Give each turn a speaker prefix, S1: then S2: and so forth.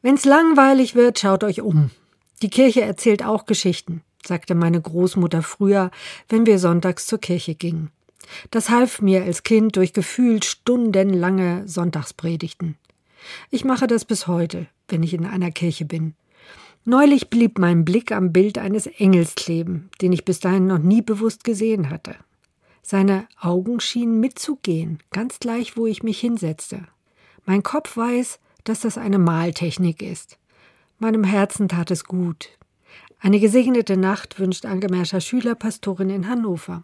S1: Wenn's langweilig wird, schaut euch um. Die Kirche erzählt auch Geschichten, sagte meine Großmutter früher, wenn wir sonntags zur Kirche gingen. Das half mir als Kind durch gefühlt stundenlange Sonntagspredigten. Ich mache das bis heute, wenn ich in einer Kirche bin. Neulich blieb mein Blick am Bild eines Engels kleben, den ich bis dahin noch nie bewusst gesehen hatte. Seine Augen schienen mitzugehen, ganz gleich, wo ich mich hinsetzte. Mein Kopf weiß, dass das eine Maltechnik ist. Meinem Herzen tat es gut. Eine gesegnete Nacht wünscht Angemerscher Schülerpastorin in Hannover.